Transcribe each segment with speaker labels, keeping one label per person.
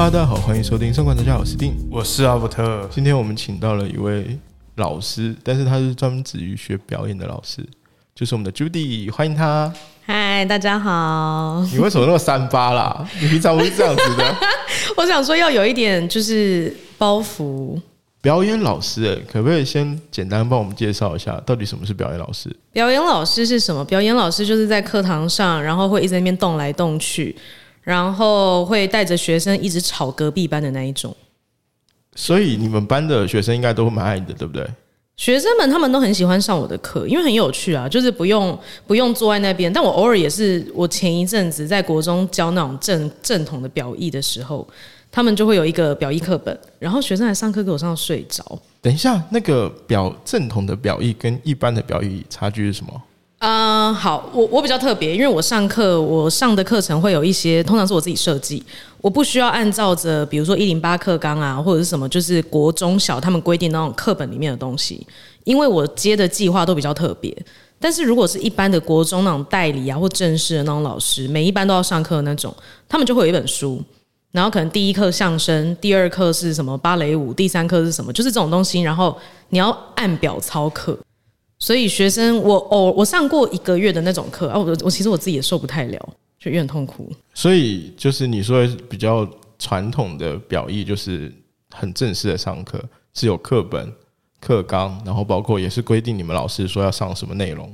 Speaker 1: 大家好，欢迎收听《生管大家好》，我是丁。
Speaker 2: 我是阿伯特，
Speaker 1: 今天我们请到了一位老师，但是他是专门止于学表演的老师，就是我们的 Judy，欢迎他。
Speaker 3: 嗨，大家好。
Speaker 1: 你为什么那么三八啦？你平常不是这样子的。
Speaker 3: 我想说要有一点就是包袱。
Speaker 1: 表演老师，哎，可不可以先简单帮我们介绍一下，到底什么是表演老师？
Speaker 3: 表演老师是什么？表演老师就是在课堂上，然后会一直在那边动来动去，然后会带着学生一直吵隔壁班的那一种。
Speaker 1: 所以你们班的学生应该都蛮爱你的，对不对？
Speaker 3: 学生们他们都很喜欢上我的课，因为很有趣啊，就是不用不用坐在那边。但我偶尔也是，我前一阵子在国中教那种正正统的表意的时候。他们就会有一个表意课本，然后学生来上课给我上到睡着。
Speaker 1: 等一下，那个表正统的表意跟一般的表意差距是什么？
Speaker 3: 嗯，好，我我比较特别，因为我上课我上的课程会有一些，通常是我自己设计，我不需要按照着比如说一零八课纲啊，或者是什么，就是国中小他们规定那种课本里面的东西，因为我接的计划都比较特别。但是如果是一般的国中那种代理啊或正式的那种老师，每一班都要上课那种，他们就会有一本书。然后可能第一课相声，第二课是什么芭蕾舞，第三课是什么，就是这种东西。然后你要按表操课，所以学生我哦，我上过一个月的那种课啊，我我其实我自己也受不太了，就有点痛苦。
Speaker 1: 所以就是你说比较传统的表意，就是很正式的上课，是有课本、课纲，然后包括也是规定你们老师说要上什么内容。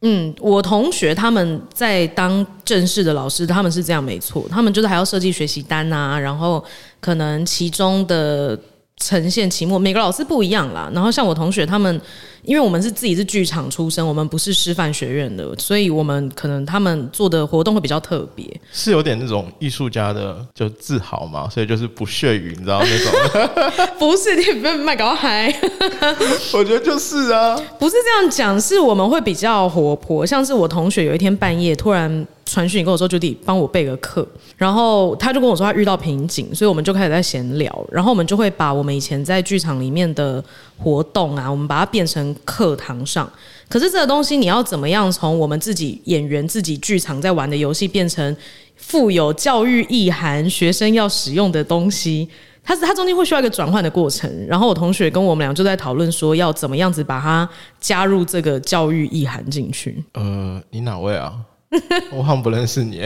Speaker 3: 嗯，我同学他们在当正式的老师，他们是这样没错，他们就是还要设计学习单啊，然后可能其中的。呈现期末，每个老师不一样啦。然后像我同学他们，因为我们是自己是剧场出身，我们不是师范学院的，所以我们可能他们做的活动会比较特别，
Speaker 1: 是有点那种艺术家的就自豪嘛，所以就是不屑于你知道那种。
Speaker 3: 不是你不要卖搞嗨，
Speaker 1: 我觉得就是啊，
Speaker 3: 不是这样讲，是我们会比较活泼。像是我同学有一天半夜突然。传讯跟我说，就得帮我备个课，然后他就跟我说他遇到瓶颈，所以我们就开始在闲聊，然后我们就会把我们以前在剧场里面的活动啊，我们把它变成课堂上。可是这个东西你要怎么样从我们自己演员自己剧场在玩的游戏变成富有教育意涵、学生要使用的东西？它是它中间会需要一个转换的过程。然后我同学跟我们俩就在讨论说，要怎么样子把它加入这个教育意涵进去。
Speaker 1: 呃，你哪位啊？我好像不认识你，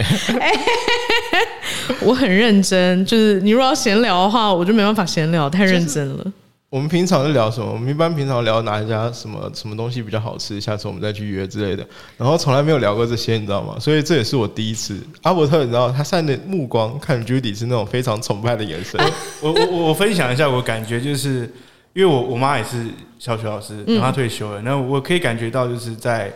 Speaker 3: 我很认真。就是你如果要闲聊的话，我就没办法闲聊，太认真了。
Speaker 1: 我们平常是聊什么？我们一般平常聊哪一家什么什么东西比较好吃，下次我们再去约之类的。然后从来没有聊过这些，你知道吗？所以这也是我第一次。阿伯特，你知道他现在的目光看 Judy 是那种非常崇拜的眼神。
Speaker 2: 我我我分享一下我感觉，就是因为我我妈也是小学老师，然后她退休了，那我可以感觉到就是在。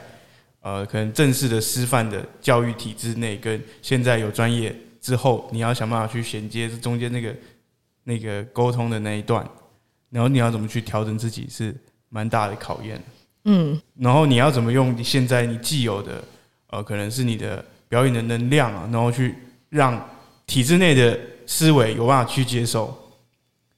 Speaker 2: 呃，可能正式的师范的教育体制内，跟现在有专业之后，你要想办法去衔接这中间那个那个沟通的那一段，然后你要怎么去调整自己，是蛮大的考验。嗯，然后你要怎么用你现在你既有的呃，可能是你的表演的能量啊，然后去让体制内的思维有办法去接受，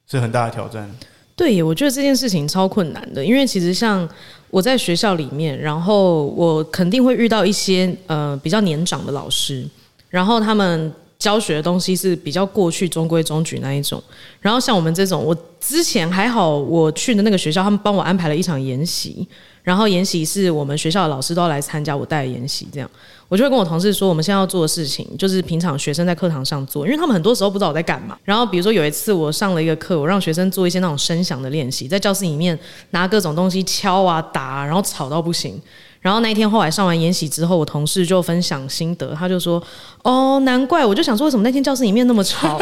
Speaker 2: 是很大的挑战。
Speaker 3: 对，我觉得这件事情超困难的，因为其实像。我在学校里面，然后我肯定会遇到一些呃比较年长的老师，然后他们教学的东西是比较过去中规中矩那一种。然后像我们这种，我之前还好，我去的那个学校，他们帮我安排了一场研习，然后研习是我们学校的老师都要来参加，我带研习这样。我就会跟我同事说，我们现在要做的事情就是平常学生在课堂上做，因为他们很多时候不知道我在干嘛。然后比如说有一次我上了一个课，我让学生做一些那种声响的练习，在教室里面拿各种东西敲啊打，然后吵到不行。然后那一天后来上完演习之后，我同事就分享心得，他就说：“哦，难怪，我就想说为什么那天教室里面那么吵。”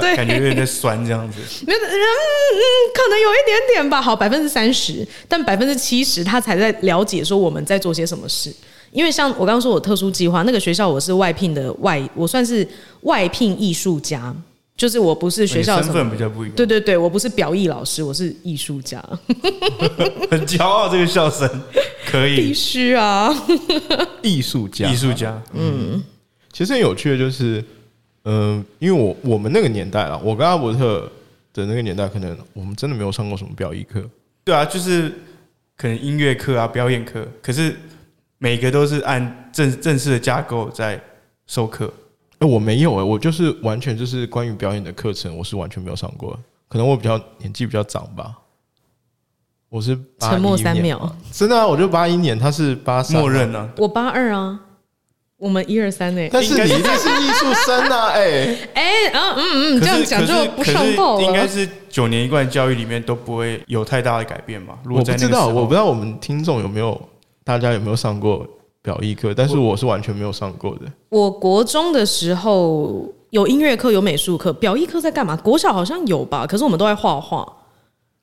Speaker 2: 对，感觉有点在酸这样子。
Speaker 3: 嗯嗯，可能有一点点吧。好，百分之三十，但百分之七十他才在了解说我们在做些什么事。因为像我刚刚说，我特殊计划那个学校，我是外聘的外，我算是外聘艺术家，就是我不是学校
Speaker 2: 身份比较不一样。
Speaker 3: 对对对，我不是表艺老师，我是艺术家。
Speaker 2: 很骄傲这个笑声，可以
Speaker 3: 必须啊！
Speaker 1: 艺术家，
Speaker 2: 艺术家。嗯，
Speaker 1: 其实很有趣的，就是，嗯，因为我我们那个年代啊，我跟阿伯特的那个年代，可能我们真的没有上过什么表艺课。
Speaker 2: 对啊，就是可能音乐课啊，表演课，可是。每个都是按正正式的架构在授课，
Speaker 1: 哎，我没有哎，我就是完全就是关于表演的课程，我是完全没有上过。可能我比较年纪比较长吧。我是
Speaker 3: 沉默三秒，
Speaker 1: 真的啊！我就八一年，他是八三，
Speaker 2: 默认啊。
Speaker 3: 我八二啊，我们一二三呢？
Speaker 1: 但是你一定是艺术生啊！哎
Speaker 3: 哎啊嗯嗯，这样讲就不上报
Speaker 2: 了。应该是九年一贯教育里面都不会有太大的改变嘛？
Speaker 1: 我不知道，我不知道我们听众有没有，大家有没有上过表艺课？但是我是完全没有上过的。
Speaker 3: 我国中的时候有音乐课，有美术课，表艺课在干嘛？国小好像有吧？可是我们都在画画。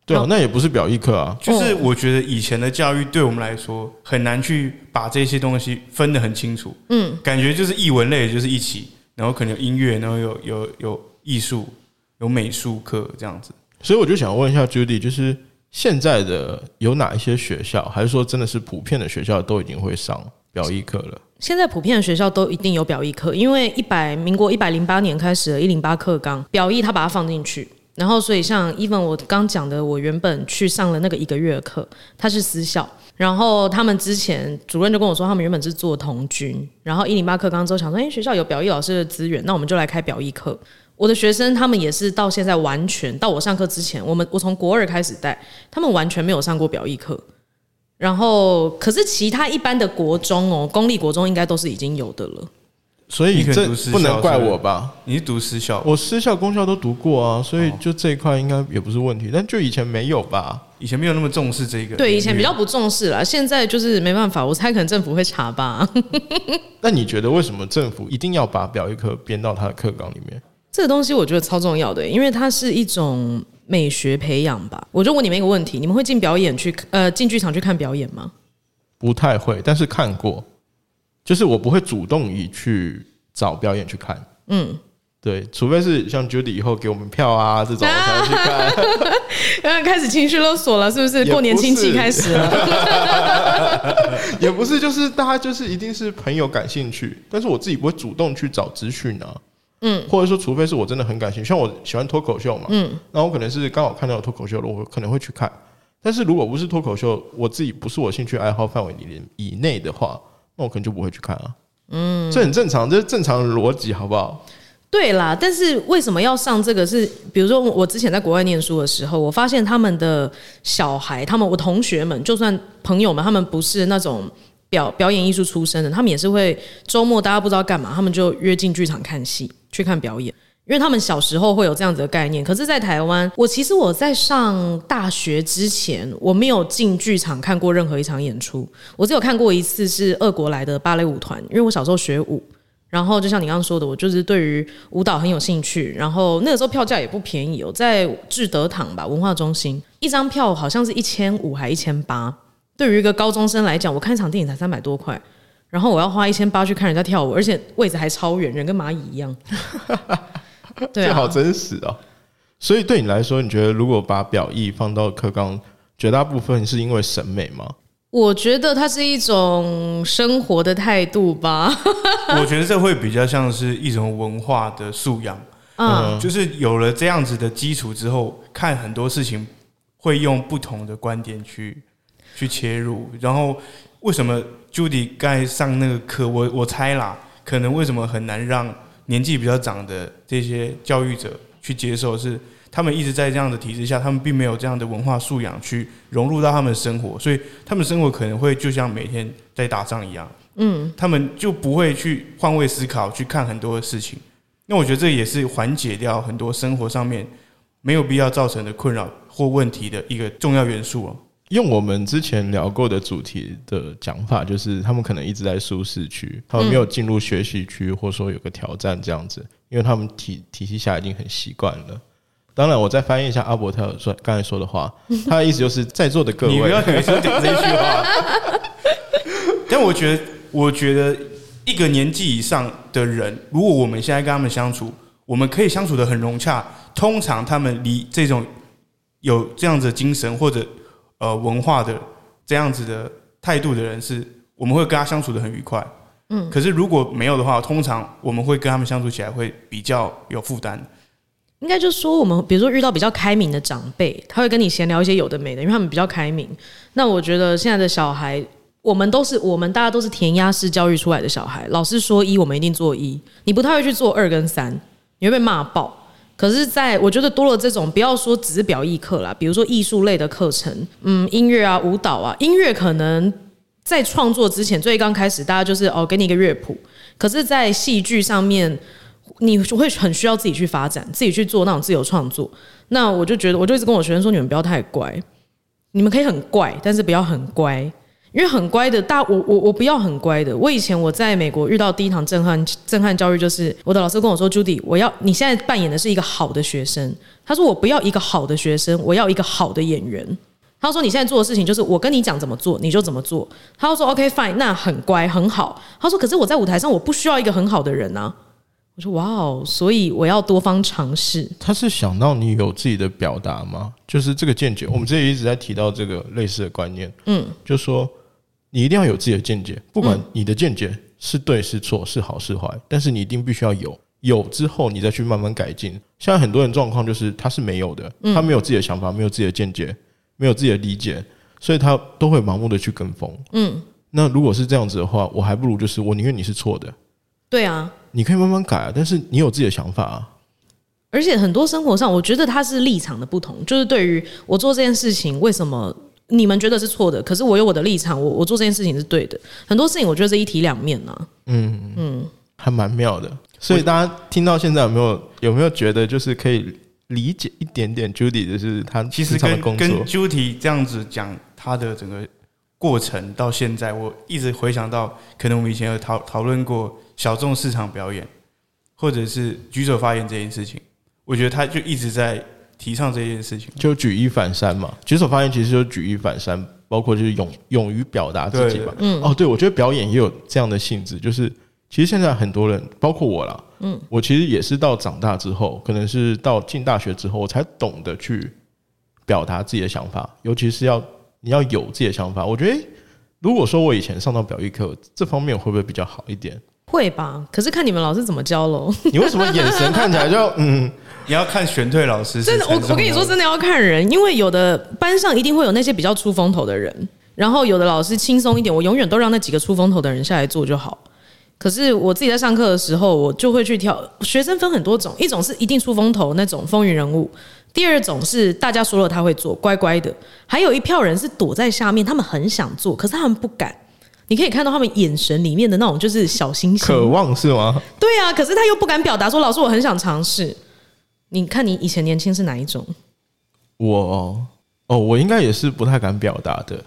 Speaker 1: 对啊，那也不是表意课啊。
Speaker 2: 就是我觉得以前的教育对我们来说很难去把这些东西分得很清楚。嗯，感觉就是艺文类就是一起，然后可能有音乐，然后有有有艺术，有美术课这样子。
Speaker 1: 所以我就想问一下 Judy，就是现在的有哪一些学校，还是说真的是普遍的学校都已经会上表意课了？
Speaker 3: 现在普遍的学校都一定有表意课，因为一百民国一百零八年开始的一零八课纲表意，他把它放进去。然后，所以像 even 我刚讲的，我原本去上了那个一个月的课，他是私校。然后他们之前主任就跟我说，他们原本是做童军。然后一零八课刚之后想说，哎，学校有表意老师的资源，那我们就来开表意课。我的学生他们也是到现在完全到我上课之前，我们我从国二开始带，他们完全没有上过表意课。然后，可是其他一般的国中哦，公立国中应该都是已经有的了。
Speaker 1: 所以这不能怪我吧？
Speaker 2: 你是读私校，
Speaker 1: 我私校、公校都读过啊，所以就这一块应该也不是问题。但就以前没有吧？
Speaker 2: 以前没有那么重视这个。
Speaker 3: 对，以前比较不重视了。现在就是没办法，我猜可能政府会查吧。
Speaker 1: 那你觉得为什么政府一定要把表一科编到他的课纲里面？
Speaker 3: 这个东西我觉得超重要的，因为它是一种美学培养吧。我就问你们一个问题：你们会进表演去呃进剧场去看表演吗？
Speaker 1: 不太会，但是看过。就是我不会主动以去找表演去看，嗯，对，除非是像 Judy 以后给我们票啊这种，我才会去看。
Speaker 3: 刚刚开始情绪勒索了，是不是？过年亲戚开始了，
Speaker 1: 也不是，就是大家就是一定是朋友感兴趣，但是我自己不会主动去找资讯啊，嗯，或者说除非是我真的很感兴趣，像我喜欢脱口秀嘛，嗯，那我可能是刚好看到脱口秀了，我可能会去看。但是如果不是脱口秀，我自己不是我兴趣爱好范围里以内的话。那我可能就不会去看啊，嗯，这很正常，这是正常的逻辑，好不好？
Speaker 3: 对啦，但是为什么要上这个？是比如说我之前在国外念书的时候，我发现他们的小孩，他们我同学们，就算朋友们，他们不是那种表表演艺术出身的，他们也是会周末大家不知道干嘛，他们就约进剧场看戏，去看表演。因为他们小时候会有这样子的概念，可是，在台湾，我其实我在上大学之前，我没有进剧场看过任何一场演出。我只有看过一次是俄国来的芭蕾舞团，因为我小时候学舞，然后就像你刚刚说的，我就是对于舞蹈很有兴趣。然后那个时候票价也不便宜哦，在智德堂吧文化中心，一张票好像是一千五还一千八。对于一个高中生来讲，我看一场电影才三百多块，然后我要花一千八去看人家跳舞，而且位置还超远，人跟蚂蚁一样。
Speaker 1: 这好真实哦！所以对你来说，你觉得如果把表意放到课纲，绝大部分是因为审美吗？
Speaker 3: 我觉得它是一种生活的态度吧。
Speaker 2: 我觉得这会比较像是一种文化的素养。嗯，就是有了这样子的基础之后，看很多事情会用不同的观点去去切入。然后，为什么 Judy 刚才上那个课，我我猜啦，可能为什么很难让。年纪比较长的这些教育者去接受，是他们一直在这样的体制下，他们并没有这样的文化素养去融入到他们的生活，所以他们生活可能会就像每天在打仗一样，嗯，他们就不会去换位思考，去看很多的事情。那我觉得这也是缓解掉很多生活上面没有必要造成的困扰或问题的一个重要元素哦。
Speaker 1: 用我们之前聊过的主题的讲法，就是他们可能一直在舒适区，他们没有进入学习区，或者说有个挑战这样子，因为他们体体系下已经很习惯了。当然，我再翻译一下阿伯特说刚才说的话，他的意思就是在座的各位，
Speaker 2: 你不要随便讲这句话。但我觉得，我觉得一个年纪以上的人，如果我们现在跟他们相处，我们可以相处的很融洽。通常他们离这种有这样子的精神或者。呃，文化的这样子的态度的人，是我们会跟他相处的很愉快。嗯，可是如果没有的话，通常我们会跟他们相处起来会比较有负担。
Speaker 3: 应该就是说，我们比如说遇到比较开明的长辈，他会跟你闲聊一些有的没的，因为他们比较开明。那我觉得现在的小孩我们都是我们大家都是填鸭式教育出来的小孩，老师说一，我们一定做一，你不太会去做二跟三，你会被骂爆。可是，在我觉得多了这种，不要说只是表艺课啦，比如说艺术类的课程，嗯，音乐啊、舞蹈啊，音乐可能在创作之前，最刚开始大家就是哦，给你一个乐谱。可是，在戏剧上面，你会很需要自己去发展，自己去做那种自由创作。那我就觉得，我就一直跟我学生说，你们不要太乖，你们可以很怪，但是不要很乖。因为很乖的大我我我不要很乖的。我以前我在美国遇到第一堂震撼震撼教育，就是我的老师跟我说：“Judy，我要你现在扮演的是一个好的学生。”他说：“我不要一个好的学生，我要一个好的演员。”他说：“你现在做的事情就是我跟你讲怎么做，你就怎么做。”他说：“OK fine，那很乖很好。”他说：“可是我在舞台上我不需要一个很好的人啊。”我说：“哇哦，所以我要多方尝试。”
Speaker 1: 他是想到你有自己的表达吗？就是这个见解，我们这里一直在提到这个类似的观念。嗯，就说。你一定要有自己的见解，不管你的见解是对是错，是好是坏，但是你一定必须要有，有之后你再去慢慢改进。现在很多人状况就是他是没有的，他没有自己的想法，没有自己的见解，没有自己的理解，所以他都会盲目的去跟风。嗯，那如果是这样子的话，我还不如就是我宁愿你是错的。
Speaker 3: 对啊，
Speaker 1: 你可以慢慢改啊，但是你有自己的想法啊。
Speaker 3: 而且很多生活上，我觉得他是立场的不同，就是对于我做这件事情，为什么？你们觉得是错的，可是我有我的立场，我我做这件事情是对的。很多事情我觉得是一体两面呢。
Speaker 1: 嗯嗯，还蛮妙的。所以大家听到现在有没有有没有觉得就是可以理解一点点 Judy 就是他
Speaker 2: 其实跟跟 Judy 这样子讲他的整个过程到现在，我一直回想到可能我们以前有讨讨论过小众市场表演，或者是举手发言这件事情，我觉得他就一直在。提倡这件事情，
Speaker 1: 就举一反三嘛。举手发言其实就举一反三，包括就是勇勇于表达自己吧。嗯，哦，对，我觉得表演也有这样的性质，就是其实现在很多人，包括我啦，嗯，我其实也是到长大之后，可能是到进大学之后，我才懂得去表达自己的想法，尤其是要你要有自己的想法。我觉得，如果说我以前上到表艺课，这方面会不会比较好一点？
Speaker 3: 会吧，可是看你们老师怎么教喽。
Speaker 1: 你为什么眼神看起来就嗯？
Speaker 2: 你要看选退老师。
Speaker 3: 真的，我我跟你说，真的要看人，因为有的班上一定会有那些比较出风头的人，然后有的老师轻松一点，我永远都让那几个出风头的人下来做就好。可是我自己在上课的时候，我就会去挑学生分很多种，一种是一定出风头那种风云人物，第二种是大家说了他会做，乖乖的，还有一票人是躲在下面，他们很想做，可是他们不敢。你可以看到他们眼神里面的那种就是小星星，
Speaker 1: 渴望是吗？
Speaker 3: 对啊，可是他又不敢表达说：“老师，我很想尝试。”你看你以前年轻是哪一种？
Speaker 1: 我哦，我应该也是不太敢表达的。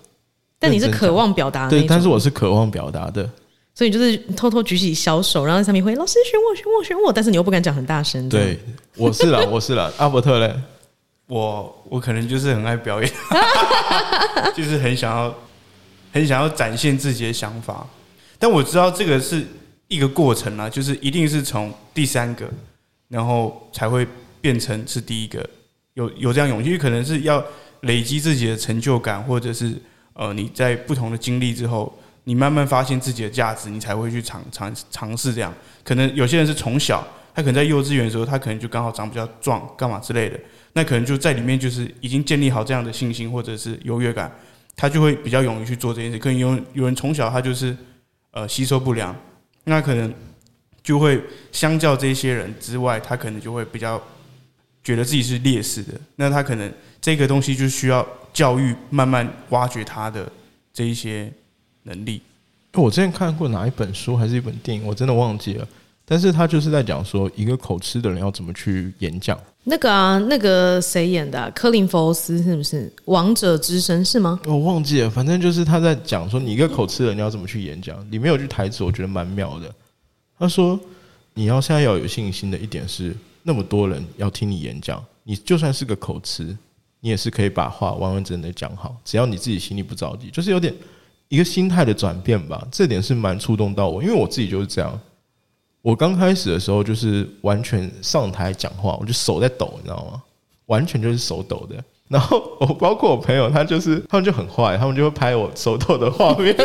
Speaker 3: 但你是渴望表达，
Speaker 1: 对，但是我是渴望表达的，
Speaker 3: 所以就是偷偷举起小手，然后在上面会老师选我，选我，选我，但是你又不敢讲很大声。
Speaker 1: 对，我是啦，我是啦，阿伯特嘞，
Speaker 2: 我我可能就是很爱表演，就是很想要。很想要展现自己的想法，但我知道这个是一个过程啊，就是一定是从第三个，然后才会变成是第一个，有有这样勇气，可能是要累积自己的成就感，或者是呃你在不同的经历之后，你慢慢发现自己的价值，你才会去尝尝尝试这样。可能有些人是从小，他可能在幼稚园的时候，他可能就刚好长比较壮，干嘛之类的，那可能就在里面就是已经建立好这样的信心或者是优越感。他就会比较勇于去做这件事。可能有有人从小他就是呃吸收不良，那可能就会相较这些人之外，他可能就会比较觉得自己是劣势的。那他可能这个东西就需要教育慢慢挖掘他的这一些能力。
Speaker 1: 我之前看过哪一本书还是一本电影，我真的忘记了。但是他就是在讲说，一个口吃的人要怎么去演讲。
Speaker 3: 那个啊，那个谁演的？啊科林·福斯是不是《王者之声》是吗？
Speaker 1: 我忘记了，反正就是他在讲说，你一个口吃的人要怎么去演讲。里面有句台词，我觉得蛮妙的。他说：“你要现在要有信心的一点是，那么多人要听你演讲，你就算是个口吃，你也是可以把话完完整整的讲好。只要你自己心里不着急，就是有点一个心态的转变吧。这点是蛮触动到我，因为我自己就是这样。”我刚开始的时候就是完全上台讲话，我就手在抖，你知道吗？完全就是手抖的。然后我包括我朋友，他就是他们就很坏，他们就会拍我手抖的 画面。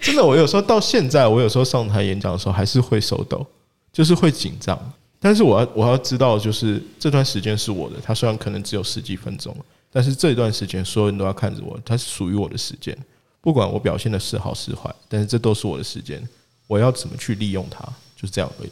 Speaker 1: 真的，我有时候到现在，我有时候上台演讲的时候还是会手抖，就是会紧张。但是我要我要知道，就是这段时间是我的。他虽然可能只有十几分钟，但是这段时间所有人都要看着我，它是属于我的时间，不管我表现的是好是坏，但是这都是我的时间，我要怎么去利用它，就是这样而已。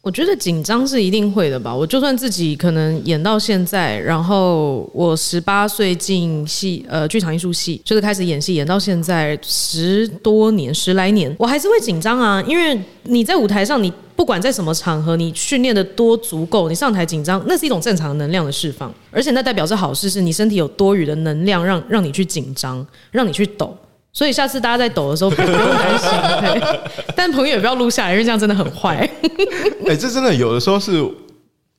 Speaker 3: 我觉得紧张是一定会的吧。我就算自己可能演到现在，然后我十八岁进戏，呃，剧场艺术系，就是开始演戏，演到现在十多年、十来年，我还是会紧张啊。因为你在舞台上，你不管在什么场合，你训练的多足够，你上台紧张，那是一种正常能量的释放，而且那代表是好事，是你身体有多余的能量，让让你去紧张，让你去抖。所以下次大家在抖的时候不用担心，但朋友也不要录下来，因为这样真的很坏。
Speaker 1: 哎，这真的有的时候是，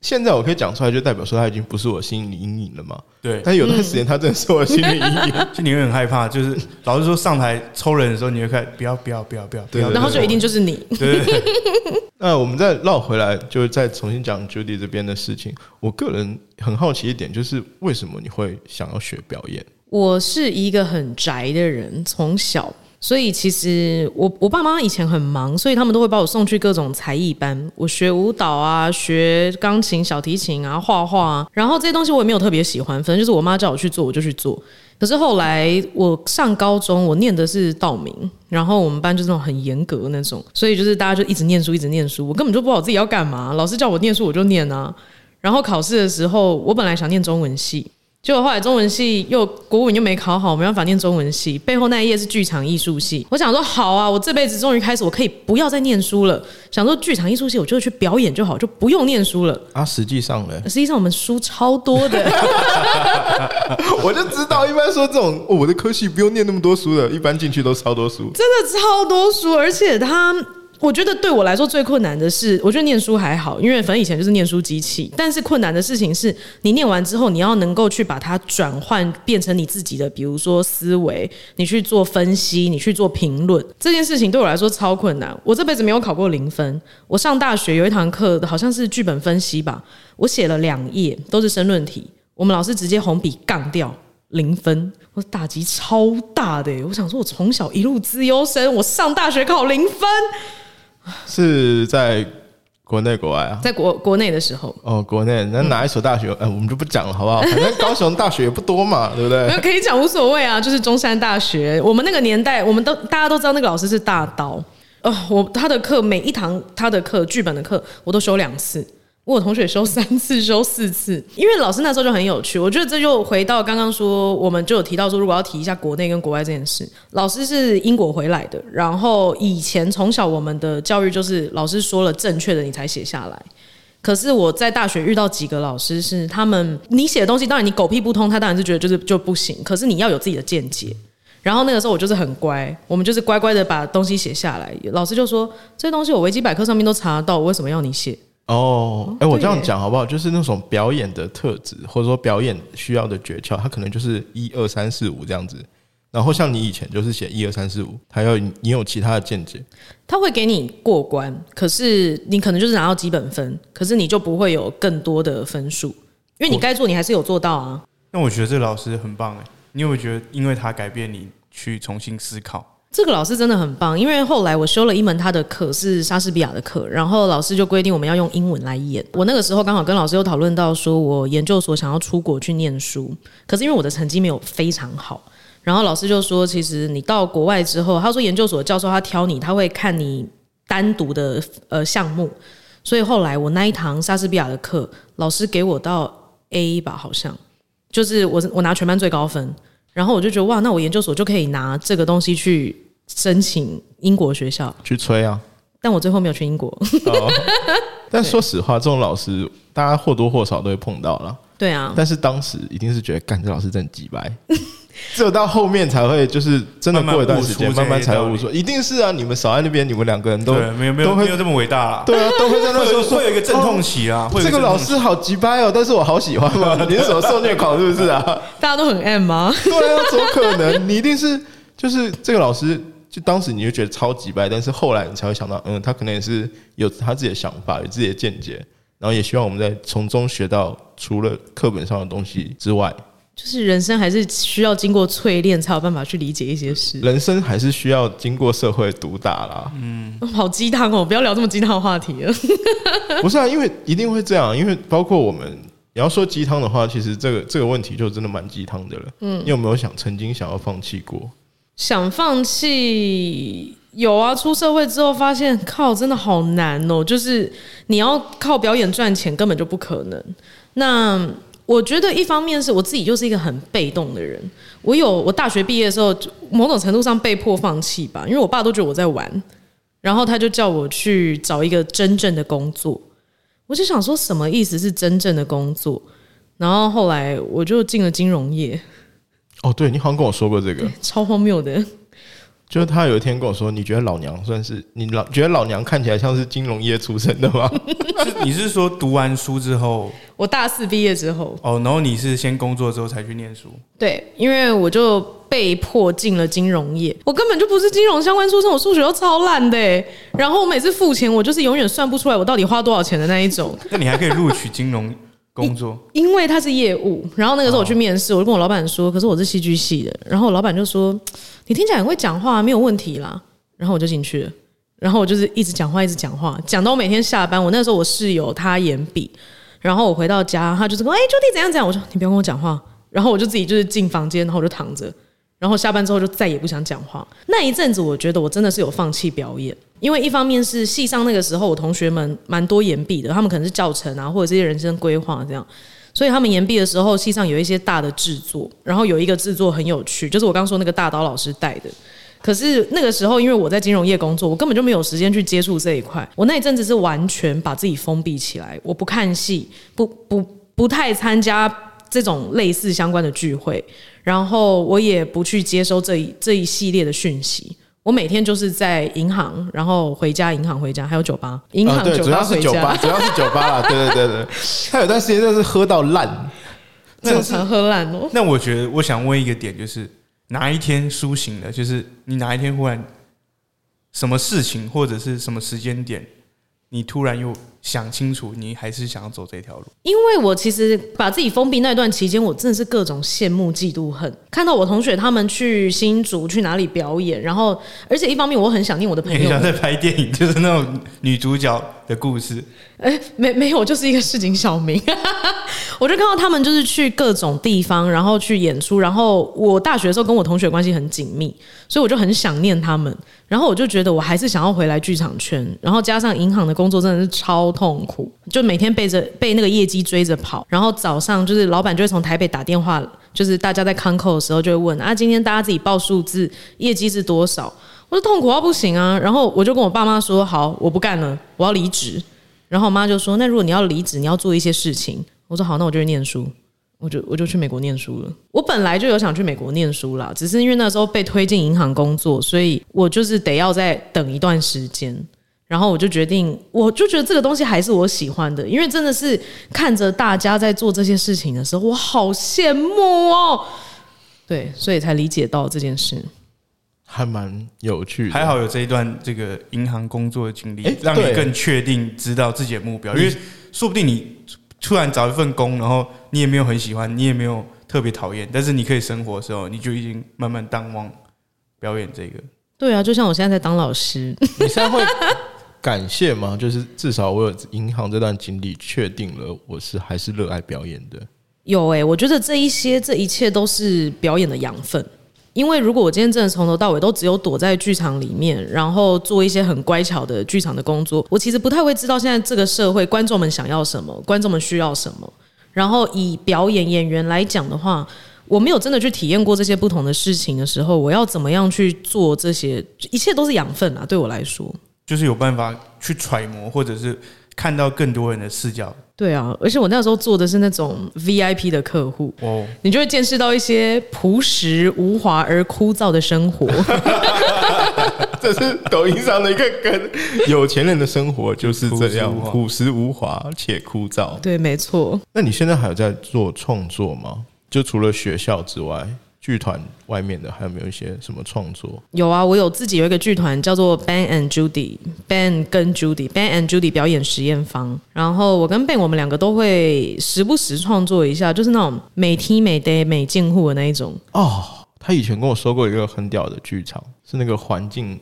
Speaker 1: 现在我可以讲出来，就代表说他已经不是我心理阴影了嘛。
Speaker 2: 对，
Speaker 1: 但有段时间他真的是我心理阴影，
Speaker 2: 就你会很害怕，就是老是说上台抽人的时候，你会看不要不要不要不要，
Speaker 1: 对
Speaker 3: 然后就一定就是你。
Speaker 2: 对。
Speaker 1: 那我们再绕回来，就是再重新讲 Judy 这边的事情。我个人很好奇一点，就是为什么你会想要学表演？
Speaker 3: 我是一个很宅的人，从小，所以其实我我爸妈以前很忙，所以他们都会把我送去各种才艺班，我学舞蹈啊，学钢琴、小提琴啊，画画啊，然后这些东西我也没有特别喜欢，反正就是我妈叫我去做，我就去做。可是后来我上高中，我念的是道明，然后我们班就是那种很严格那种，所以就是大家就一直念书，一直念书，我根本就不知道自己要干嘛，老师叫我念书我就念啊。然后考试的时候，我本来想念中文系。结果后来中文系又国文又没考好，没办法念中文系。背后那一页是剧场艺术系。我想说好啊，我这辈子终于开始，我可以不要再念书了。想说剧场艺术系，我就去表演就好，就不用念书了。
Speaker 1: 啊，实际上呢？
Speaker 3: 实际上我们书超多的。
Speaker 1: 我就知道，一般说这种我的科系不用念那么多书的，一般进去都超多书。
Speaker 3: 真的超多书，而且他。我觉得对我来说最困难的是，我觉得念书还好，因为反正以前就是念书机器。但是困难的事情是你念完之后，你要能够去把它转换变成你自己的，比如说思维，你去做分析，你去做评论。这件事情对我来说超困难。我这辈子没有考过零分。我上大学有一堂课，好像是剧本分析吧，我写了两页都是申论题，我们老师直接红笔杠掉零分，我打击超大的。我想说，我从小一路资优生，我上大学考零分。
Speaker 1: 是在国内国外啊，
Speaker 3: 在国国内的时候
Speaker 1: 哦，国内那哪一所大学？哎，我们就不讲了，好不好？反正高雄大学也不多嘛，对不对？
Speaker 3: 可以讲无所谓啊，就是中山大学。我们那个年代，我们都大家都知道那个老师是大刀哦。我他的课每一堂他的课剧本的课，我都修两次。我同学修三次，修四次，因为老师那时候就很有趣。我觉得这就回到刚刚说，我们就有提到说，如果要提一下国内跟国外这件事，老师是英国回来的，然后以前从小我们的教育就是老师说了正确的你才写下来。可是我在大学遇到几个老师是他们，你写的东西当然你狗屁不通，他当然是觉得就是就不行。可是你要有自己的见解。然后那个时候我就是很乖，我们就是乖乖的把东西写下来。老师就说这东西我维基百科上面都查得到，我为什么要你写？
Speaker 1: 哦，哎，我这样讲好不好？就是那种表演的特质，或者说表演需要的诀窍，它可能就是一二三四五这样子。然后像你以前就是写一二三四五，还要你有其他的见解，
Speaker 3: 他会给你过关，可是你可能就是拿到基本分，可是你就不会有更多的分数，因为你该做你还是有做到啊。
Speaker 2: 那我觉得这个老师很棒哎，你有没有觉得因为他改变你去重新思考？
Speaker 3: 这个老师真的很棒，因为后来我修了一门他的课，是莎士比亚的课，然后老师就规定我们要用英文来演。我那个时候刚好跟老师有讨论到，说我研究所想要出国去念书，可是因为我的成绩没有非常好，然后老师就说，其实你到国外之后，他说研究所教授他挑你，他会看你单独的呃项目，所以后来我那一堂莎士比亚的课，老师给我到 A 吧，好像就是我我拿全班最高分。然后我就觉得哇，那我研究所就可以拿这个东西去申请英国学校
Speaker 1: 去吹啊！
Speaker 3: 但我最后没有去英国。
Speaker 1: 但说实话，这种老师大家或多或少都会碰到了。
Speaker 3: 对啊。
Speaker 1: 但是当时一定是觉得，干这老师真鸡白。只有到后面才会，就是真的过一段时间，慢慢才会悟出，一定是啊！你们少在那边，你们两个人都
Speaker 2: 没有没有没有这么伟大
Speaker 1: 了。对啊，都会在那时候
Speaker 2: 会有一个阵痛期啊。
Speaker 1: 这个老师好鸡掰哦，但是我好喜欢嘛。你是什么受虐狂是不是啊？
Speaker 3: 大家都很 M 吗？
Speaker 1: 对啊，怎么可能？你一定是就是这个老师，就当时你就觉得超级掰，但是后来你才会想到，嗯，他可能也是有他自己的想法，有自己的见解，然后也希望我们在从中学到除了课本上的东西之外。
Speaker 3: 就是人生还是需要经过淬炼，才有办法去理解一些事。
Speaker 1: 人生还是需要经过社会毒打啦。
Speaker 3: 嗯，好鸡汤哦，不要聊这么鸡汤的话题了。
Speaker 1: 不是啊，因为一定会这样，因为包括我们你要说鸡汤的话，其实这个这个问题就真的蛮鸡汤的了。嗯，你有没有想曾经想要放弃过？
Speaker 3: 想放弃有啊，出社会之后发现靠，真的好难哦。就是你要靠表演赚钱，根本就不可能。那我觉得一方面是我自己就是一个很被动的人。我有我大学毕业的时候，某种程度上被迫放弃吧，因为我爸都觉得我在玩，然后他就叫我去找一个真正的工作。我就想说，什么意思是真正的工作？然后后来我就进了金融业，
Speaker 1: 哦，对你好像跟我说过这个，
Speaker 3: 超荒谬的。
Speaker 1: 就是他有一天跟我说：“你觉得老娘算是你老觉得老娘看起来像是金融业出身的吗？”
Speaker 2: 是你是说读完书之后，
Speaker 3: 我大四毕业之后，
Speaker 2: 哦，然后你是先工作之后才去念书？
Speaker 3: 对，因为我就被迫进了金融业，我根本就不是金融相关出身，我数学都超烂的。然后我每次付钱，我就是永远算不出来我到底花多少钱的那一种。
Speaker 2: 那你还可以录取金融？工作，
Speaker 3: 因为他是业务，然后那个时候我去面试，我就跟我老板说，可是我是戏剧系的，然后我老板就说，你听起来很会讲话，没有问题啦，然后我就进去了，然后我就是一直讲话，一直讲话，讲到我每天下班，我那时候我室友他演笔，然后我回到家，他就是说，哎，朱迪怎样怎样，我说你不要跟我讲话，然后我就自己就是进房间，然后我就躺着。然后下班之后就再也不想讲话。那一阵子，我觉得我真的是有放弃表演，因为一方面是戏上那个时候，我同学们蛮多延毕的，他们可能是教程啊，或者这些人生规划这样，所以他们延毕的时候，戏上有一些大的制作，然后有一个制作很有趣，就是我刚说那个大刀老师带的。可是那个时候，因为我在金融业工作，我根本就没有时间去接触这一块。我那一阵子是完全把自己封闭起来，我不看戏，不不不太参加这种类似相关的聚会。然后我也不去接收这一这一系列的讯息，我每天就是在银行，然后回家，银行回家，还有酒吧，银行
Speaker 1: 对，主要是酒吧，主要是酒吧啦，对对对对。他有段时间就是喝到烂，
Speaker 3: 正常喝烂哦。
Speaker 2: 那我觉得，我想问一个点，就是哪一天苏醒了？就是你哪一天忽然什么事情，或者是什么时间点，你突然又。想清楚，你还是想要走这条路。
Speaker 3: 因为我其实把自己封闭那段期间，我真的是各种羡慕、嫉妒、恨。看到我同学他们去新竹去哪里表演，然后而且一方面我很想念我的朋友。
Speaker 2: 想在拍电影，就是那种女主角的故事。
Speaker 3: 哎，没没有，就是一个市井小民。我就看到他们就是去各种地方，然后去演出。然后我大学的时候跟我同学关系很紧密，所以我就很想念他们。然后我就觉得我还是想要回来剧场圈。然后加上银行的工作真的是超痛苦，就每天背着被那个业绩追着跑。然后早上就是老板就会从台北打电话，就是大家在康扣的时候就会问啊，今天大家自己报数字，业绩是多少？我说痛苦到不行啊。然后我就跟我爸妈说，好，我不干了，我要离职。然后我妈就说：“那如果你要离职，你要做一些事情。”我说：“好，那我就去念书，我就我就去美国念书了。我本来就有想去美国念书啦，只是因为那时候被推进银行工作，所以我就是得要再等一段时间。然后我就决定，我就觉得这个东西还是我喜欢的，因为真的是看着大家在做这些事情的时候，我好羡慕哦。对，所以才理解到这件事。”
Speaker 1: 还蛮有趣，
Speaker 2: 还好有这一段这个银行工作的经历，让你更确定知道自己的目标。因为说不定你突然找一份工，然后你也没有很喜欢，你也没有特别讨厌，但是你可以生活的时候，你就已经慢慢淡忘表演这个。
Speaker 3: 对啊，就像我现在在当老师，
Speaker 1: 你现在会感谢吗？就是至少我有银行这段经历，确定了我是还是热爱表演的。
Speaker 3: 有哎，我觉得这一些这一切都是表演的养分。因为如果我今天真的从头到尾都只有躲在剧场里面，然后做一些很乖巧的剧场的工作，我其实不太会知道现在这个社会观众们想要什么，观众们需要什么。然后以表演演员来讲的话，我没有真的去体验过这些不同的事情的时候，我要怎么样去做这些？一切都是养分啊！对我来说，
Speaker 2: 就是有办法去揣摩，或者是。看到更多人的视角，
Speaker 3: 对啊，而且我那时候做的是那种 VIP 的客户，哦，你就会见识到一些朴实无华而枯燥的生活。
Speaker 1: 这是抖音上的一个梗，有钱人的生活就是这样朴实无华且枯燥。
Speaker 3: 对，没错。
Speaker 1: 那你现在还有在做创作吗？就除了学校之外？剧团外面的还有没有一些什么创作？
Speaker 3: 有啊，我有自己有一个剧团叫做 Ben and Judy，Ben 跟 Judy，Ben and Judy 表演实验方。然后我跟 Ben 我们两个都会时不时创作一下，就是那种每天每 day 每进户的那一种。
Speaker 1: 哦，他以前跟我说过一个很屌的剧场，是那个环境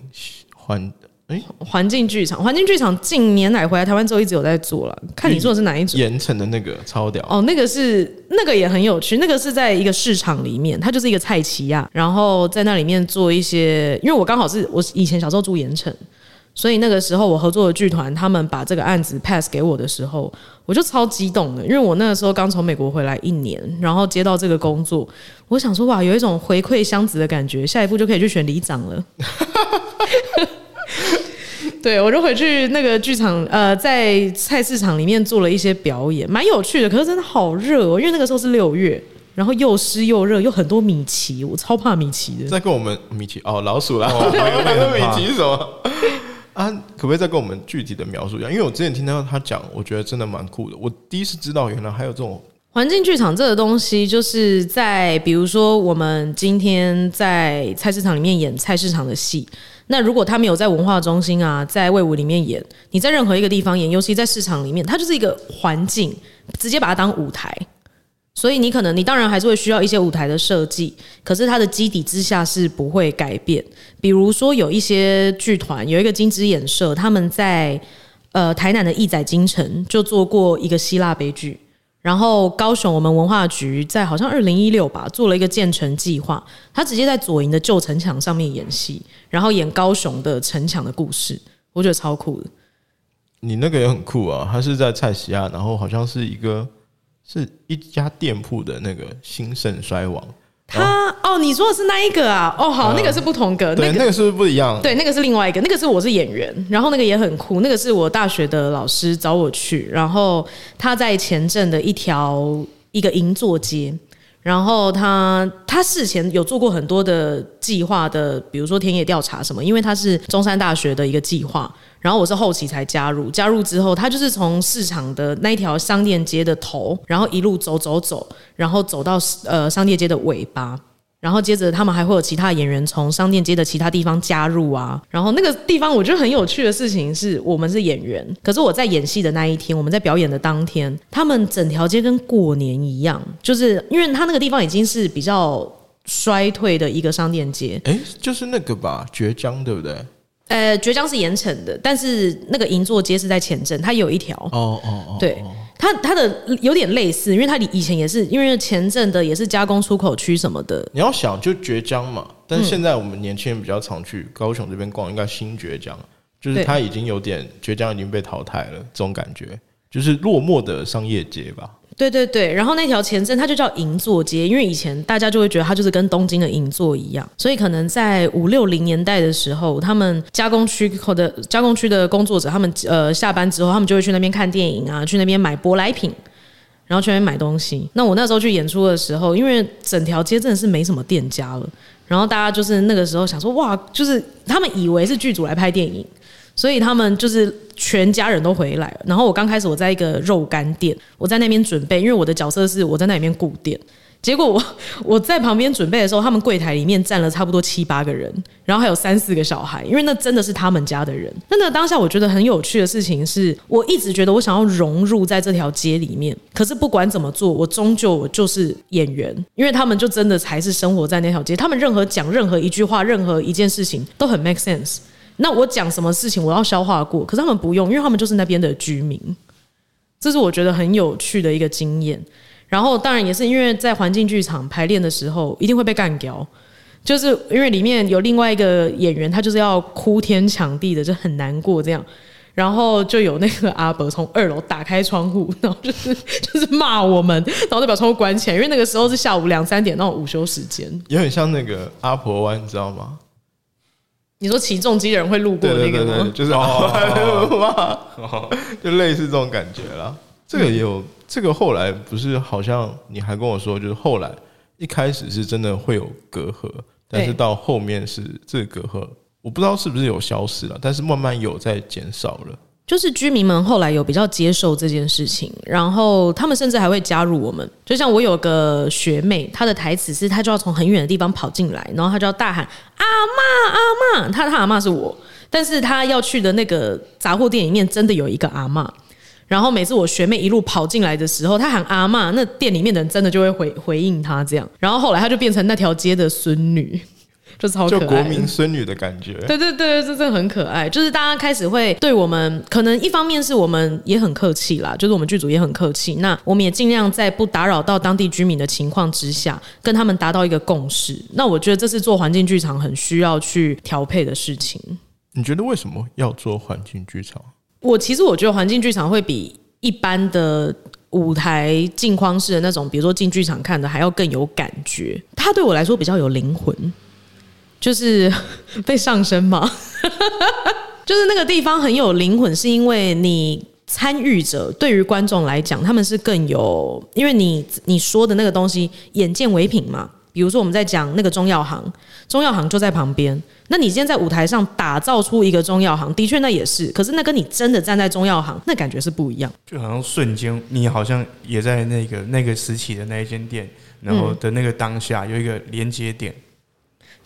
Speaker 1: 环哎
Speaker 3: 环境剧场，环境剧场近年来回来台湾之后一直有在做了。看你做的是哪一种？
Speaker 1: 盐城的那个超屌，
Speaker 3: 哦，那个是那个也很有趣，那个是在一个市场里面，它就是一个菜奇亚，然后在那里面做一些，因为我刚好是我以前小时候住盐城，所以那个时候我合作的剧团他们把这个案子 pass 给我的时候，我就超激动的，因为我那个时候刚从美国回来一年，然后接到这个工作，我想说哇，有一种回馈箱子的感觉，下一步就可以去选里长了。对，我就回去那个剧场，呃，在菜市场里面做了一些表演，蛮有趣的。可是真的好热哦，因为那个时候是六月，然后又湿又热，又很多米奇，我超怕米奇的。
Speaker 1: 再跟我们米奇哦，老鼠啦，
Speaker 2: 哦我也我也很怕
Speaker 1: 米奇是什么？啊，可不可以再跟我们具体的描述一下？因为我之前听到他讲，我觉得真的蛮酷的。我第一次知道原来还有这种
Speaker 3: 环境剧场这个东西，就是在比如说我们今天在菜市场里面演菜市场的戏，那如果他没有在文化中心啊，在魏武里面演，你在任何一个地方演，尤其在市场里面，它就是一个环境，直接把它当舞台。所以你可能你当然还是会需要一些舞台的设计，可是它的基底之下是不会改变。比如说有一些剧团有一个金枝演社，他们在呃台南的义载京城就做过一个希腊悲剧，然后高雄我们文化局在好像二零一六吧做了一个建成计划，他直接在左营的旧城墙上面演戏，然后演高雄的城墙的故事，我觉得超酷的。
Speaker 1: 你那个也很酷啊，他是在蔡西亚，然后好像是一个是一家店铺的那个兴盛衰亡。
Speaker 3: 他哦，你说的是那一个啊？哦，好，
Speaker 1: 嗯
Speaker 3: 那个是不同个，
Speaker 1: 对，
Speaker 3: 那个
Speaker 1: 那个是不是不一样？
Speaker 3: 对，那个是另外一个，那个是我是演员，然后那个也很酷，那个是我大学的老师找我去，然后他在前镇的一条一个银座街，然后他他事前有做过很多的计划的，比如说田野调查什么，因为他是中山大学的一个计划，然后我是后期才加入，加入之后他就是从市场的那一条商店街的头，然后一路走走走，然后走到呃商店街的尾巴。然后接着他们还会有其他演员从商店街的其他地方加入啊。然后那个地方我觉得很有趣的事情是我们是演员，可是我在演戏的那一天，我们在表演的当天，他们整条街跟过年一样，就是因为他那个地方已经是比较衰退的一个商店街。
Speaker 1: 哎，就是那个吧，绝江对不对？
Speaker 3: 呃，绝江是盐城的，但是那个银座街是在前镇，它有一条。
Speaker 1: 哦哦哦，
Speaker 3: 对，它它的有点类似，因为它以前也是因为前阵的也是加工出口区什么的，
Speaker 1: 你要想就绝江嘛，但
Speaker 3: 嗯。
Speaker 1: 是现在我们年轻人比较常去高雄这边逛，应该新绝江，就是
Speaker 3: 对。
Speaker 1: 它已经有点绝江已经被淘汰了，这种感觉，就是落寞的商业街吧。
Speaker 3: 对对对，然后那条前镇它就叫银座街，因为以前大家就会觉得它就是跟东京的银座一样，所以可能在五六零年代的时候，他们加工区口的 加工区的工作者，他们呃下班之后，他们就会去那边看电影啊，去那边买舶来品。然后去那边买东西。那我那时候去演出的时候，因为整条街真的是没什么店家了，然后大家就是那个时候想说，哇，就是他们以为是剧组来拍电影，所以他们就是全家人都回来了。然后我刚开始我在一个肉干店，我在那边准备，因为我的角色是我在那里面顾店。结果我 我在旁边准备的时候，他们柜台里面站了差不多七八个人，然后还有三四个小孩，因为那真的是他们家的人。那那当下我觉得很有趣的事情是，我一直觉得我想要融入在这条街里面，可是不管怎么做，我终究我就是演员，因为他们就真的才是生活在那条街，他们任何讲任何一句话，任何一件事情都很 make sense。那我讲什么事情，我要消化过，可是他们不用，因为他们就是那边的居民。这是我觉得很有趣的一个经验。然后当然也是因为在环境剧场排练的时候，一定会被干掉，就是因为里面有另外一个演员，他就是要哭天抢地的，就很难过这样。然后就有那个阿伯从二楼打开窗户，然后就是 就是骂我们，然后就把窗户关起来，因为那个时候是下午两三点那种午休时间。
Speaker 1: 有点像那个阿婆湾，你知道吗？
Speaker 3: 你说起重机的人会路过
Speaker 1: 对对对对，
Speaker 3: 的那个吗？
Speaker 1: 就是 哇，就类似这种感觉啦。这个也有，这个后来不是好像你还跟我说，就是后来一开始是真的会有隔阂，但是到后面是这个隔阂，我不知道是不是有消失了，但是慢慢有在减少了。
Speaker 3: 就是居民们后来有比较接受这件事情，然后他们甚至还会加入我们。就像我有个学妹，她的台词是她就要从很远的地方跑进来，然后她就要大喊“阿妈阿妈”，她她阿妈是我，但是她要去的那个杂货店里面真的有一个阿妈。然后每次我学妹一路跑进来的时候，她喊阿妈，那店里面的人真的就会回回应她这样。然后后来她就变成那条街的孙女。就超可爱。
Speaker 1: 就国民孙女的感觉。
Speaker 3: 对对对，这真的很可爱。就是大家开始会对我们，可能一方面是我们也很客气啦，就是我们剧组也很客气。那我们也尽量在不打扰到当地居民的情况之下，跟他们达到一个共识。那我觉得这是做环境剧场很需要去调配的事情。
Speaker 1: 你觉得为什么要做环境剧场？
Speaker 3: 我其实我觉得环境剧场会比一般的舞台镜框式的那种，比如说进剧场看的，还要更有感觉。它对我来说比较有灵魂，就是被上身嘛，就是那个地方很有灵魂，是因为你参与者对于观众来讲，他们是更有，因为你你说的那个东西眼见为凭嘛。比如说我们在讲那个中药行，中药行就在旁边。那你今天在舞台上打造出一个中药行，的确那也是，可是那跟你真的站在中药行，那感觉是不一样。
Speaker 2: 就好像瞬间，你好像也在那个那个时期的那一间店，然后的那个当下有一个连接点。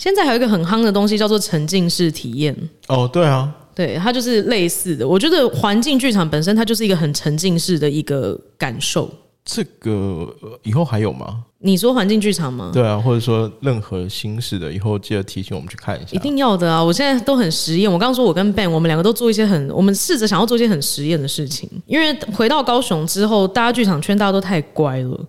Speaker 3: 现在还有一个很夯的东西叫做沉浸式体验，
Speaker 1: 哦，对啊，
Speaker 3: 对，它就是类似的。我觉得环境剧场本身它就是一个很沉浸式的一个感受。
Speaker 1: 这个呃以后还有吗？
Speaker 3: 你说环境剧场吗？
Speaker 1: 对啊，或者说任何新式的，以后记得提醒我们去看一下。
Speaker 3: 一定要的啊！我现在都很实验。我刚刚说，我跟 Ben，我们两个都做一些很，我们试着想要做一些很实验的事情。因为回到高雄之后，大家剧场圈大家都太乖了，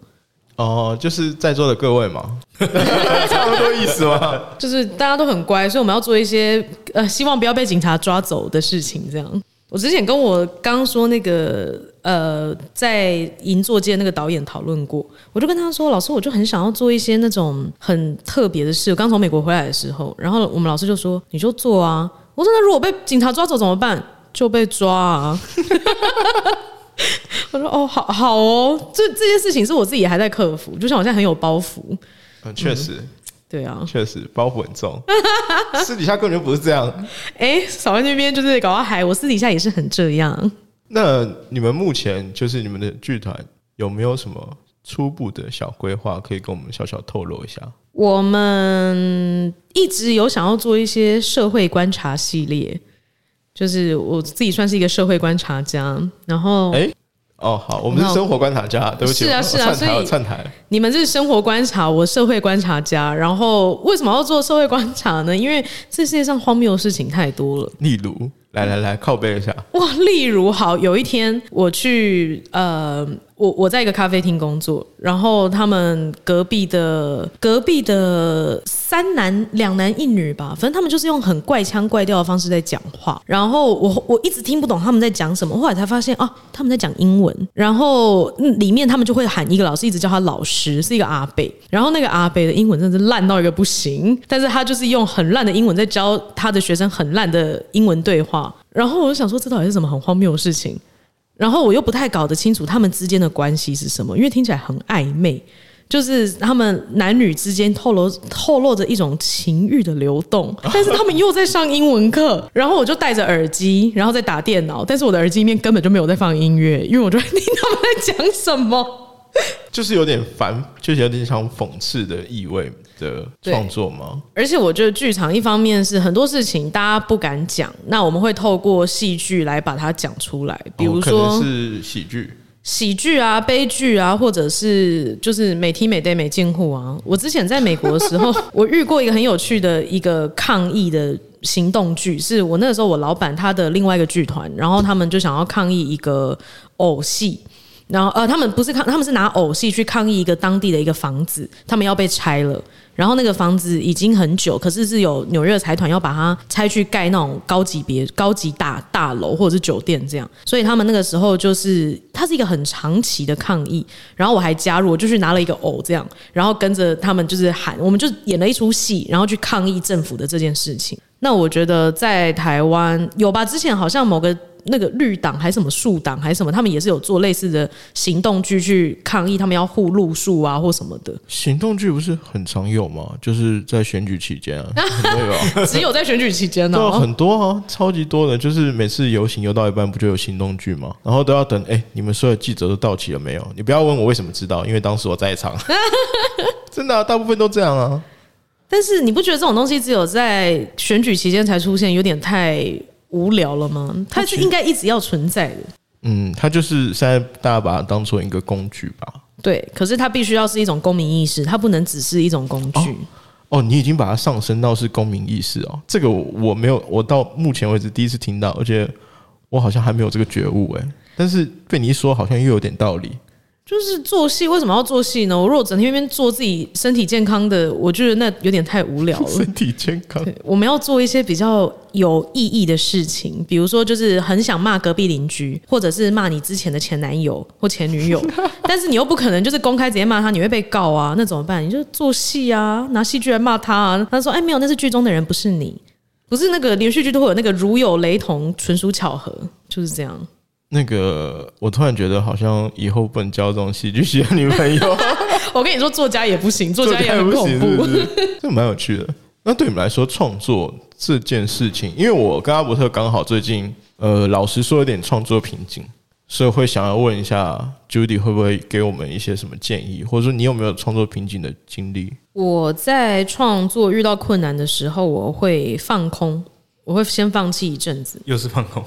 Speaker 1: 哦，就是在座的各位嘛，差不多意思吗？
Speaker 3: 就是大家都很乖，所以我们要做一些呃，希望不要被警察抓走的事情。这样，我之前跟我刚刚说那个呃，在银座街那个导演讨论过，我就跟他说，老师，我就很想要做一些那种很特别的事。我刚从美国回来的时候，然后我们老师就说，你就做啊。我说，那如果被警察抓走怎么办？就被抓啊。我说，哦，好好哦，这这件事情是我自己还在克服，就像我现在很有包袱。
Speaker 1: 嗯，确实，
Speaker 3: 对啊，
Speaker 1: 确实包袱很重，私底下根本就不是这样。
Speaker 3: 哎，少在那边就是搞到海，我私底下也是很这样。
Speaker 1: 那你们目前就是你们的剧团有没有什么初步的小规划，可以跟我们小小透露一下？
Speaker 3: 我们一直有想要做一些社会观察系列，就是我自己算是一个社会观察家，然后
Speaker 1: 哎、哦，好，我们是生活观察家，对不起，
Speaker 3: 是啊是啊所以
Speaker 1: 串台，
Speaker 3: 你们是生活观察，我社会观察家。然后为什么要做社会观察呢？因为这世界上荒谬的事情太多了。
Speaker 1: 例如，来来来，靠背一下，
Speaker 3: 哇，例如好，有一天我去呃，我我在一个咖啡厅工作，然后他们隔壁的隔壁的三男两男一女吧，反正他们就是用很怪腔怪调的方式在讲话，然后我我一直听不懂他们在讲什么，后来才发现啊，他们在讲英文，然后、嗯里面他们就会喊一个老师，一直叫他老师，是一个阿北，然后那个阿北的英文真是烂到一个不行，但是他就是用很烂的英文在教他的学生很烂的英文对话，然后我就想说，这到底是什么很荒谬的事情？然后我又不太搞得清楚他们之间的关系是什么，因为听起来很暧昧，就是他们男女之间透露透露着一种情欲的流动，但是他们又在上英文课，然后我就戴着耳机，然后在打电脑，但是我的耳机里面根本就没有在放音乐，因为我就在听他们在讲什么。
Speaker 1: 就是有点烦，就是有点像讽刺的意味的创作吗？
Speaker 3: 而且我觉得剧场一方面是很多事情大家不敢讲，那我们会透过戏剧来把它讲出来，比如说、
Speaker 1: 能是喜剧，
Speaker 3: 喜剧啊、悲剧啊，或者是就是每天每 day 每进户啊。我之前在美国的时候，我遇过一个很有趣的一个抗议的行动剧，是我那个时候我老板他的另外一个剧团，然后他们就想要抗议一个偶戏。然后呃，他们不是抗，他们是拿偶戏去抗议一个当地的一个房子，他们要被拆了。然后那个房子已经很久，可是是有纽约财团要把它拆去盖那种高级别、高级大大楼或者是酒店这样，所以他们那个时候就是它是一个很长期的抗议。然后我还加入，我就去拿了一个偶这样，然后跟着他们就是喊，我们就演了一出戏，然后去抗议政府的这件事情。那我觉得在台湾有吧？之前好像某个那个绿党还是什么树党还是什么，他们也是有做类似的行动剧去抗议，他们要护路树啊或什么的。
Speaker 1: 行动剧不是很常有吗？就是在选举期间啊，很多有啊。
Speaker 3: 只有在选举期间呢、
Speaker 1: 很多啊，超级多的，就是每次游行游到一半，不就有行动剧吗？然后都要等，哎、你们所有记者都到齐了没有？你不要问我为什么知道，因为当时我在场。真的、啊，大部分都这样啊。
Speaker 3: 但是你不觉得这种东西只有在选举期间才出现，有点太无聊了吗？它是应该一直要存在的。
Speaker 1: 嗯，它就是现在大家把它当做一个工具吧。
Speaker 3: 对，可是它必须要是一种公民意识，它不能只是一种工具。
Speaker 1: 哦，你已经把它上升到是公民意识哦，这个我我没有，我到目前为止第一次听到，而且我好像还没有这个觉悟哎，但是被你一说，好像又有点道理。
Speaker 3: 就是做戏，为什么要做戏呢？我如果整天边做自己身体健康的，我觉得那有点太无聊了。
Speaker 1: 身体健康，
Speaker 3: 我们要做一些比较有意义的事情，比如说就是很想骂隔壁邻居，或者是骂你之前的前男友或前女友，但是你又不可能就是公开直接骂他，你会被告啊，那怎么办？你就做戏啊，拿戏剧来骂他啊。他说：“哎，没有，那是剧中的人，不是你，不是那个连续剧都会有那个如有雷同，纯属巧合，就是这样。”
Speaker 1: 那个，我突然觉得好像以后不能交这种戏剧系的女朋友。
Speaker 3: 我跟你说，作家也不行，作家也很恐怖，
Speaker 1: 这蛮有趣的。那对你们来说，创作这件事情，因为我跟阿伯特刚好最近，呃，老实说有点创作瓶颈，所以会想要问一下 Judy 会不会给我们一些什么建议，或者说你有没有创作瓶颈的经历？
Speaker 3: 我在创作遇到困难的时候，我会放空，我会先放弃一阵子，
Speaker 2: 又是放空。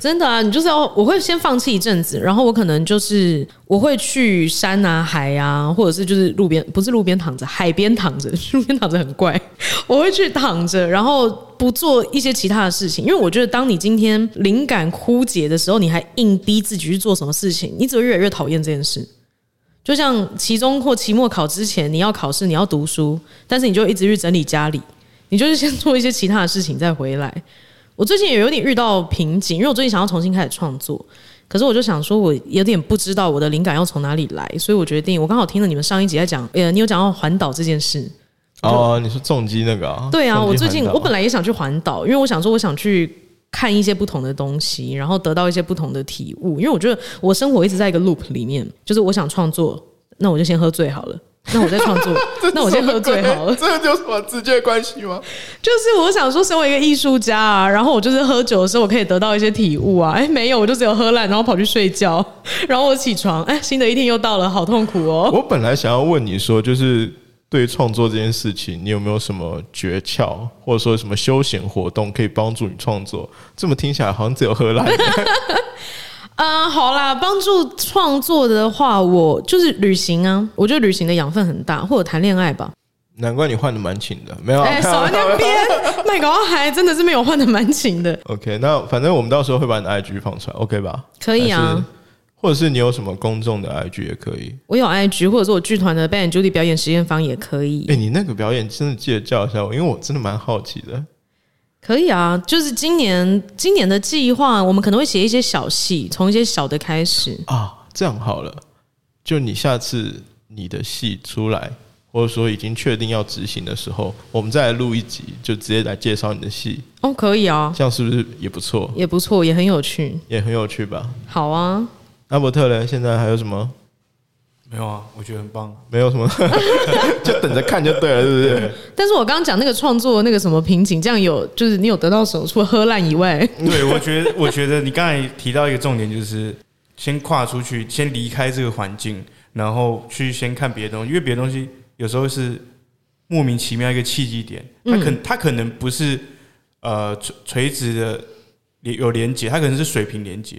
Speaker 3: 真的啊，你就是要我会先放弃一阵子，然后我可能就是我会去山啊、海啊，或者是就是路边，不是路边躺着，海边躺着，路边躺着很怪。我会去躺着，然后不做一些其他的事情，因为我觉得当你今天灵感枯竭的时候，你还硬逼自己去做什么事情，你只会越来越讨厌这件事。就像期中或期末考之前，你要考试，你要读书，但是你就一直去整理家里，你就是先做一些其他的事情再回来。我最近也有点遇到瓶颈，因为我最近想要重新开始创作，可是我就想说，我有点不知道我的灵感要从哪里来，所以我决定，我刚好听了你们上一集在讲，呃，你有讲到环岛这件事。
Speaker 1: 哦，你说重击那个啊？
Speaker 3: 对啊，我最近我本来也想去环岛，因为我想说，我想去看一些不同的东西，然后得到一些不同的体悟，因为我觉得我生活一直在一个 loop 里面，就是我想创作，那我就先喝醉好了。那我在创作，那我先喝醉好了。
Speaker 1: 这个有什么直接关系吗？
Speaker 3: 就是我想说，身为一个艺术家啊，然后我就是喝酒的时候，我可以得到一些体悟啊。哎，没有，我就只有喝烂，然后跑去睡觉，然后我起床，哎，新的一天又到了，好痛苦哦。
Speaker 1: 我本来想要问你说，就是对创作这件事情，你有没有什么诀窍，或者说什么休闲活动可以帮助你创作？这么听起来好像只有喝烂。
Speaker 3: 嗯，好啦，帮助创作的话，我就是旅行啊。我觉得旅行的养分很大，或者谈恋爱吧。
Speaker 1: 难怪你换的蛮勤的，没有？
Speaker 3: 哎，少那边麦高还真的是没有换的蛮勤的。
Speaker 1: OK，那反正我们到时候会把你的 IG 放出来，OK 吧？
Speaker 3: 可以啊，
Speaker 1: 或者是你有什么公众的 IG 也可以。
Speaker 3: 我有 IG，或者是我剧团的 Ben Judy 表演实验房也可以。
Speaker 1: 哎，你那个表演真的记得叫一下我，因为我真的蛮好奇的。
Speaker 3: 可以啊，就是今年今年的计划，我们可能会写一些小戏，从一些小的开始
Speaker 1: 啊。这样好了，就你下次你的戏出来，或者说已经确定要执行的时候，我们再来录一集，就直接来介绍你的戏。
Speaker 3: 哦，可以啊，
Speaker 1: 这样是不是也不错？
Speaker 3: 也不错，也很有趣，
Speaker 1: 也很有趣吧？
Speaker 3: 好啊，
Speaker 1: 阿伯特嘞，现在还有什么？
Speaker 2: 没有啊，我觉得很棒，
Speaker 1: 没有什么，就等着看就对了，是不是？
Speaker 3: 但是我刚刚讲那个创作那个什么瓶颈，这样有就是你有得到手，除了喝烂以外，
Speaker 2: 对我觉得，我觉得你刚才提到一个重点，就是先跨出去，先离开这个环境，然后去先看别的东西，因为别的东西有时候是莫名其妙一个契机点，它可它可能不是呃垂垂直的有连接，它可能是水平连接。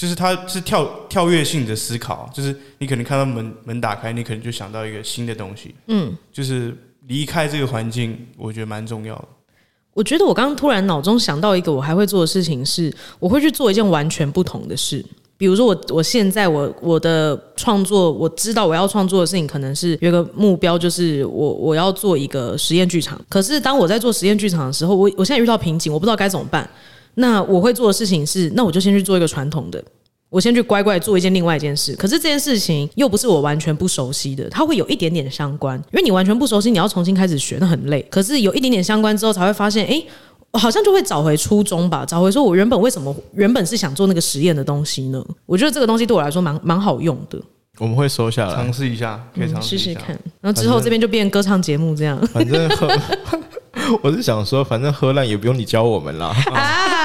Speaker 2: 就是它是跳跳跃性的思考，就是你可能看到门门打开，你可能就想到一个新的东西。嗯，就是离开这个环境，我觉得蛮重要的。
Speaker 3: 我觉得我刚刚突然脑中想到一个我还会做的事情是，我会去做一件完全不同的事。比如说，我我现在我我的创作，我知道我要创作的事情可能是有个目标，就是我我要做一个实验剧场。可是当我在做实验剧场的时候，我我现在遇到瓶颈，我不知道该怎么办。那我会做的事情是，那我就先去做一个传统的，我先去乖乖做一件另外一件事。可是这件事情又不是我完全不熟悉的，它会有一点点相关，因为你完全不熟悉，你要重新开始学，那很累。可是有一点点相关之后，才会发现，哎，好像就会找回初衷吧，找回说我原本为什么原本是想做那个实验的东西呢？我觉得这个东西对我来说蛮蛮好用的。
Speaker 1: 我们会收下来，
Speaker 2: 尝试一下，可以尝试
Speaker 3: 试看。然后之后这边就变歌唱节目这样。
Speaker 1: 反正喝，我是想说，反正喝烂也不用你教我们啦。啊，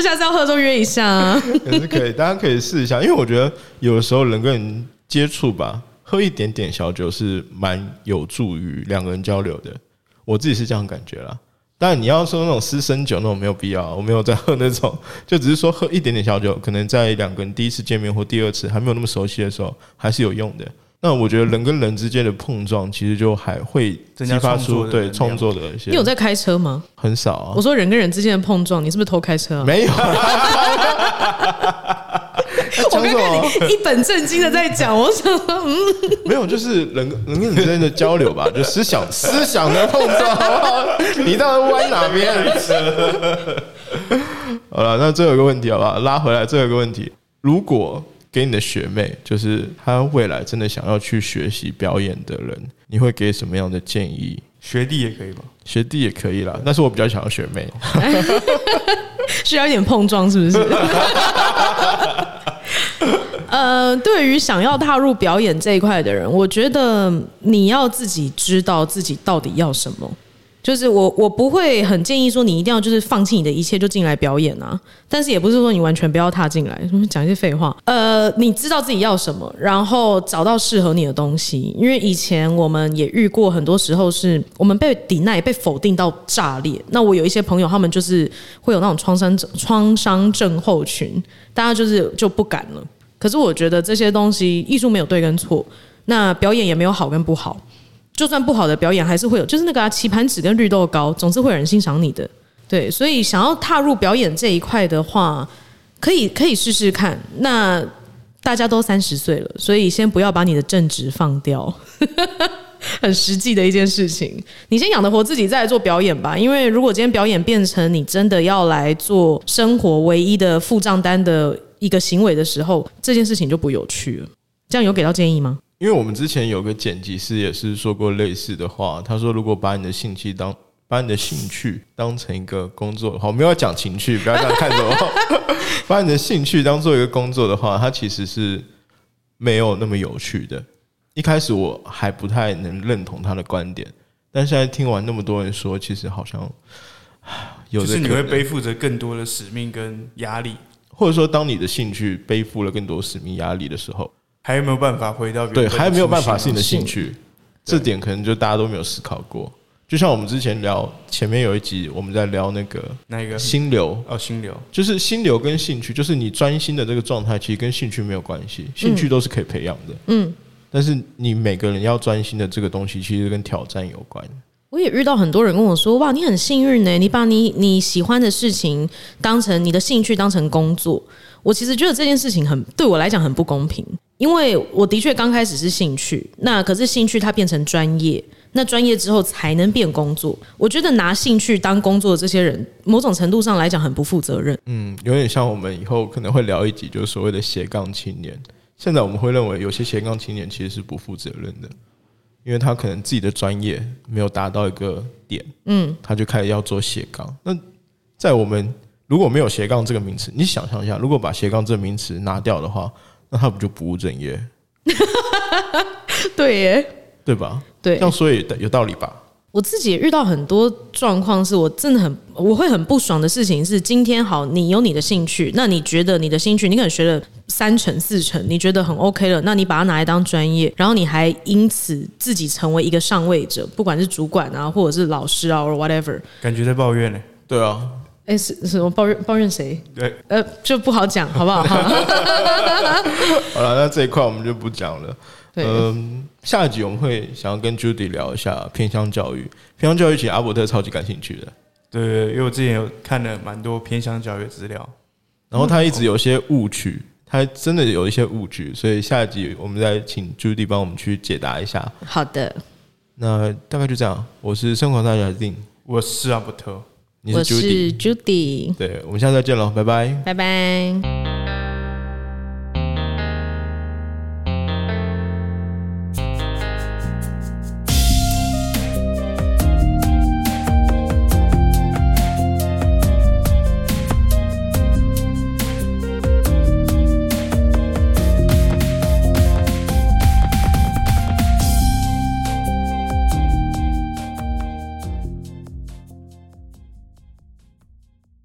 Speaker 3: 下次要喝就约一下。
Speaker 1: 也是可以，大家可以试一下，因为我觉得有的时候人跟人接触吧，喝一点点小酒是蛮有助于两个人交流的。我自己是这样感觉啦。但你要说那种私生酒那种没有必要，我没有在喝那种，就只是说喝一点点小酒，可能在两个人第一次见面或第二次还没有那么熟悉的时候，还是有用的。那我觉得人跟人之间的碰撞，其实就还会激发出对创作的一些
Speaker 3: 你有在开车吗？
Speaker 1: 很少啊
Speaker 3: 我，说人跟人之间的碰撞，你是不是偷开车啊？
Speaker 1: 没有。
Speaker 3: 我刚？看你一本正经的在讲，我想说，嗯，
Speaker 1: 没有，就是人跟人跟人之间的交流吧，就思想思想的碰撞，好不好？你到底歪哪边？好了，那最后一个问题好不好？拉回来，最后一个问题，如果给你的学妹，就是她未来真的想要去学习表演的人，你会给什么样的建议？
Speaker 2: 学弟也可以吧？
Speaker 1: 学弟也可以啦，但是我比较想要学妹。
Speaker 3: 需要一点碰撞，是不是？呃，对于想要踏入表演这一块的人，我觉得你要自己知道自己到底要什么。就是我，我不会很建议说你一定要就是放弃你的一切就进来表演啊，但是也不是说你完全不要踏进来，讲一些废话。呃，你知道自己要什么，然后找到适合你的东西。因为以前我们也遇过很多时候是我们被抵赖、被否定到炸裂。那我有一些朋友，他们就是会有那种创伤症、创伤症候群，大家就是就不敢了。可是我觉得这些东西，艺术没有对跟错，那表演也没有好跟不好。就算不好的表演，还是会有，就是那个、啊、棋盘纸跟绿豆糕，总是会有人欣赏你的。对，所以想要踏入表演这一块的话，可以可以试试看。那大家都三十岁了，所以先不要把你的正职放掉，很实际的一件事情。你先养得活自己，再来做表演吧。因为如果今天表演变成你真的要来做生活唯一的付账单的一个行为的时候，这件事情就不有趣了。这样有给到建议吗？
Speaker 1: 因为我们之前有个剪辑师也是说过类似的话，他说如果把你的兴趣当把你的兴趣当成一个工作，好，我们要讲情趣，不要这样看着我。把你的兴趣当做一个工作的话，它其实是没有那么有趣的。一开始我还不太能认同他的观点，但现在听完那么多人说，其实好像 有
Speaker 2: 就是你会背负着更多的使命跟压力，
Speaker 1: 或者说当你的兴趣背负了更多使命压力的时候，
Speaker 2: 还有没有办法回到
Speaker 1: 对，还有没有办法是你的兴趣？这点可能就大家都没有思考过。就像我们之前聊前面有一集，我们在聊那个
Speaker 2: 那一个
Speaker 1: 心流，
Speaker 2: 哦心流？
Speaker 1: 就是心流跟兴趣，就是你专心的这个状态，其实跟兴趣没有关系，兴趣都是可以培养的。
Speaker 3: 嗯，
Speaker 1: 但是你每个人要专心的这个东西，其实跟挑战有关。
Speaker 3: 我也遇到很多人跟我说：“哇，你很幸运呢，你把你你喜欢的事情当成你的兴趣，当成工作。”我其实觉得这件事情很对我来讲很不公平，因为我的确刚开始是兴趣，那可是兴趣它变成专业，那专业之后才能变工作。我觉得拿兴趣当工作的这些人，某种程度上来讲很不负责任。
Speaker 1: 嗯，有点像我们以后可能会聊一集，就是所谓的斜杠青年。现在我们会认为有些斜杠青年其实是不负责任的，因为他可能自己的专业没有达到一个点，嗯，他就开始要做斜杠。那在我们如果没有斜杠这个名词，你想象一下，如果把斜杠这个名词拿掉的话，那他不就不务正业，
Speaker 3: 对耶，
Speaker 1: 对吧？
Speaker 3: 对
Speaker 1: 这样说也有道理吧？
Speaker 3: 我自己也遇到很多状况，是我真的很我会很不爽的事情是，今天好，你有你的兴趣，那你觉得你的兴趣，你可能学了三成四成，你觉得很 OK 了，那你把它拿来当专业，然后你还因此自己成为一个上位者，不管是主管啊，或者是老师啊，或 whatever。
Speaker 2: 感觉在抱怨呢。
Speaker 1: 对啊，
Speaker 3: 哎，是是我抱怨抱怨谁？
Speaker 2: 对，
Speaker 3: 呃，就不好讲，好不好？好
Speaker 1: 好了，那这一块我们就不讲了。
Speaker 3: 对，
Speaker 1: 嗯，下一集我们会想要跟 Judy 聊一下偏向教育。偏向教育其实阿伯特超级感兴趣的，
Speaker 2: 对对，因为我之前有看了蛮多偏向教育的资料，
Speaker 1: 然后他一直有些误区，他真的有一些误区，所以下一集我们再请 Judy 帮我们去解答一下。
Speaker 3: 好的，
Speaker 1: 那大概就这样，我是生活大家定，
Speaker 2: 我是阿伯特。
Speaker 3: 我是 Judy，
Speaker 1: 对，我们下次再见喽，拜拜。
Speaker 3: 拜拜。